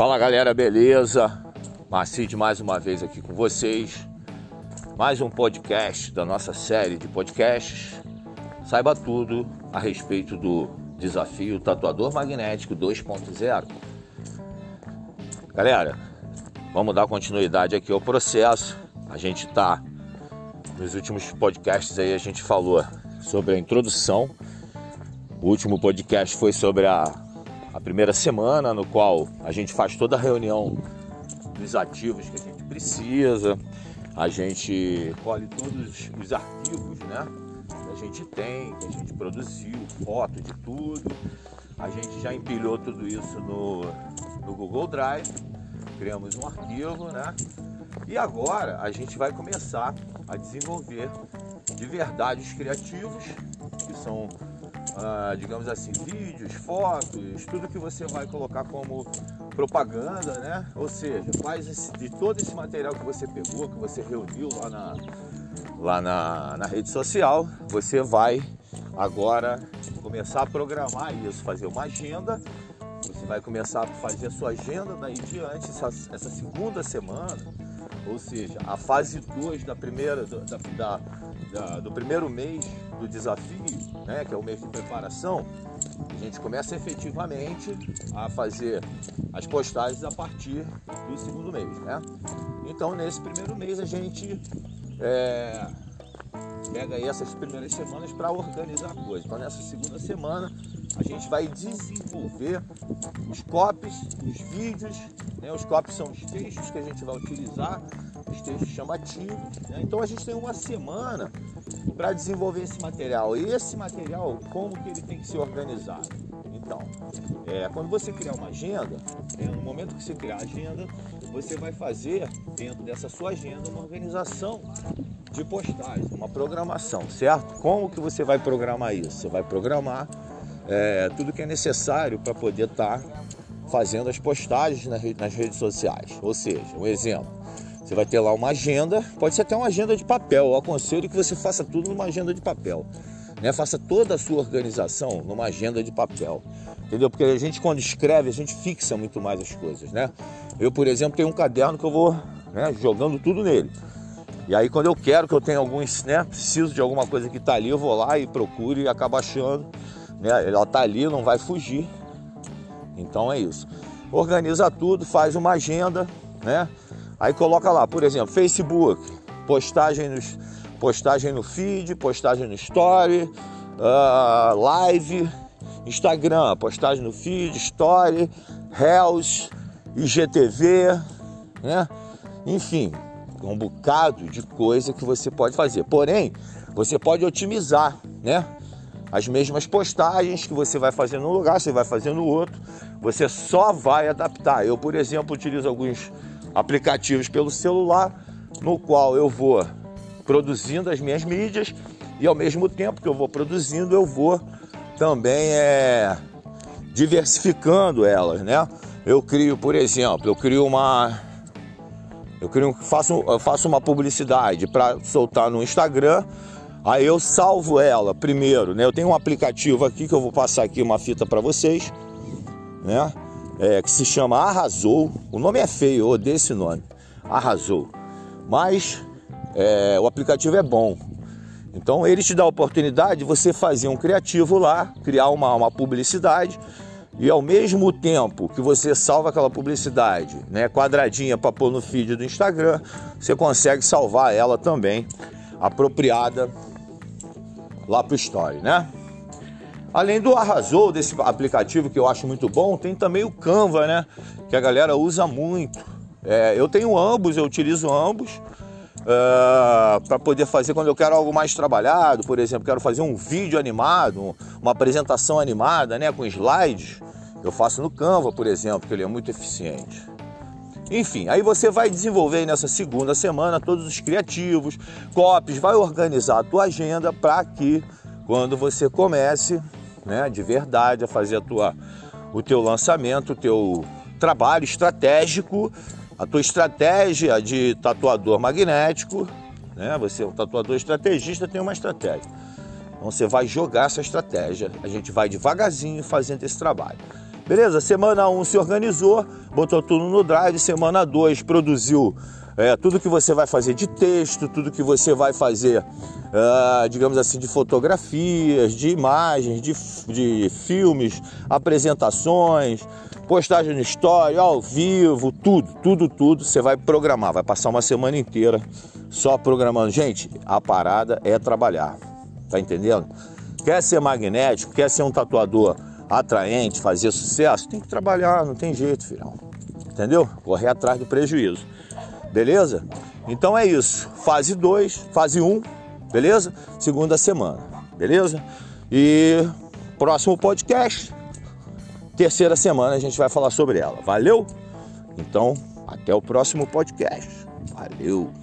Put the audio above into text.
Fala galera, beleza? Macide mais uma vez aqui com vocês. Mais um podcast da nossa série de podcasts. Saiba tudo a respeito do desafio Tatuador Magnético 2.0. Galera, vamos dar continuidade aqui ao processo. A gente tá nos últimos podcasts aí a gente falou sobre a introdução. O último podcast foi sobre a primeira semana, no qual a gente faz toda a reunião dos ativos que a gente precisa, a gente colhe todos os arquivos né, que a gente tem, que a gente produziu, foto de tudo. A gente já empilhou tudo isso no, no Google Drive, criamos um arquivo, né? E agora a gente vai começar a desenvolver de verdade os criativos, que são ah, digamos assim, vídeos, fotos, tudo que você vai colocar como propaganda, né? Ou seja, faz esse, de todo esse material que você pegou, que você reuniu lá na, lá na, na rede social, você vai agora começar a programar isso, fazer uma agenda. Você vai começar a fazer a sua agenda daí diante, essa, essa segunda semana, ou seja, a fase 2 da primeira, da, da, da, do primeiro mês do desafio, né, que é o mês de preparação, a gente começa efetivamente a fazer as postagens a partir do segundo mês. Né? Então, nesse primeiro mês, a gente é, pega essas primeiras semanas para organizar a coisa. Então, nessa segunda semana, a gente vai desenvolver os copies, os vídeos. Né? Os copies são os textos que a gente vai utilizar, os textos chamativos. Né? Então, a gente tem uma semana para desenvolver esse material. E esse material, como que ele tem que ser organizado? Então, é, quando você criar uma agenda, é, no momento que você criar a agenda, você vai fazer dentro dessa sua agenda uma organização de postagens, uma programação, certo? Como que você vai programar isso? Você vai programar é, tudo que é necessário para poder estar tá fazendo as postagens nas redes sociais. Ou seja, um exemplo, você vai ter lá uma agenda, pode ser até uma agenda de papel. Eu aconselho que você faça tudo numa agenda de papel. Né? Faça toda a sua organização numa agenda de papel. Entendeu? Porque a gente quando escreve, a gente fixa muito mais as coisas, né? Eu, por exemplo, tenho um caderno que eu vou né, jogando tudo nele. E aí quando eu quero que eu tenha alguns, né, preciso de alguma coisa que está ali, eu vou lá e procuro e acabo achando, né? Ela está ali, não vai fugir. Então é isso. Organiza tudo, faz uma agenda, né? Aí coloca lá, por exemplo, Facebook, postagem, nos, postagem no feed, postagem no story, uh, live, Instagram, postagem no feed, story, Reels, IGTV, né? Enfim, um bocado de coisa que você pode fazer. Porém, você pode otimizar, né? As mesmas postagens que você vai fazer num lugar, você vai fazer no outro, você só vai adaptar. Eu, por exemplo, utilizo alguns aplicativos pelo celular, no qual eu vou produzindo as minhas mídias e ao mesmo tempo que eu vou produzindo, eu vou também é, diversificando elas, né? Eu crio, por exemplo, eu crio uma eu crio, faço, eu faço uma publicidade para soltar no Instagram, aí eu salvo ela primeiro, né? Eu tenho um aplicativo aqui que eu vou passar aqui uma fita para vocês, né? é, que se chama Arrasou. O nome é feio, eu odeio esse nome. Arrasou. Mas é, o aplicativo é bom. Então ele te dá a oportunidade de você fazer um criativo lá, criar uma, uma publicidade e ao mesmo tempo que você salva aquela publicidade, né, quadradinha para pôr no feed do Instagram, você consegue salvar ela também apropriada lá para o story, né? Além do Arrasou, desse aplicativo que eu acho muito bom, tem também o Canva, né? Que a galera usa muito. É, eu tenho ambos, eu utilizo ambos é, para poder fazer quando eu quero algo mais trabalhado, por exemplo, quero fazer um vídeo animado, uma apresentação animada, né? Com slides. Eu faço no Canva, por exemplo, que ele é muito eficiente. Enfim, aí você vai desenvolver nessa segunda semana todos os criativos, copies, vai organizar a tua agenda para que quando você comece né, de verdade, a fazer a tua, o teu lançamento, o teu trabalho estratégico, a tua estratégia de tatuador magnético, né? Você, o tatuador estrategista, tem uma estratégia. Então você vai jogar essa estratégia. A gente vai devagarzinho fazendo esse trabalho. Beleza? Semana 1 um se organizou, botou tudo no drive. Semana 2 produziu é, tudo que você vai fazer de texto, tudo que você vai fazer, uh, digamos assim, de fotografias, de imagens, de, de filmes, apresentações, postagem no story, ao vivo, tudo, tudo, tudo. Você vai programar, vai passar uma semana inteira só programando. Gente, a parada é trabalhar, tá entendendo? Quer ser magnético, quer ser um tatuador atraente, fazer sucesso, tem que trabalhar, não tem jeito, filhão. Entendeu? Correr atrás do prejuízo. Beleza? Então é isso. Fase 2, fase 1, um, beleza? Segunda semana, beleza? E próximo podcast, terceira semana, a gente vai falar sobre ela. Valeu? Então, até o próximo podcast. Valeu!